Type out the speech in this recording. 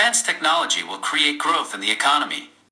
Advanced technology will create growth in the economy.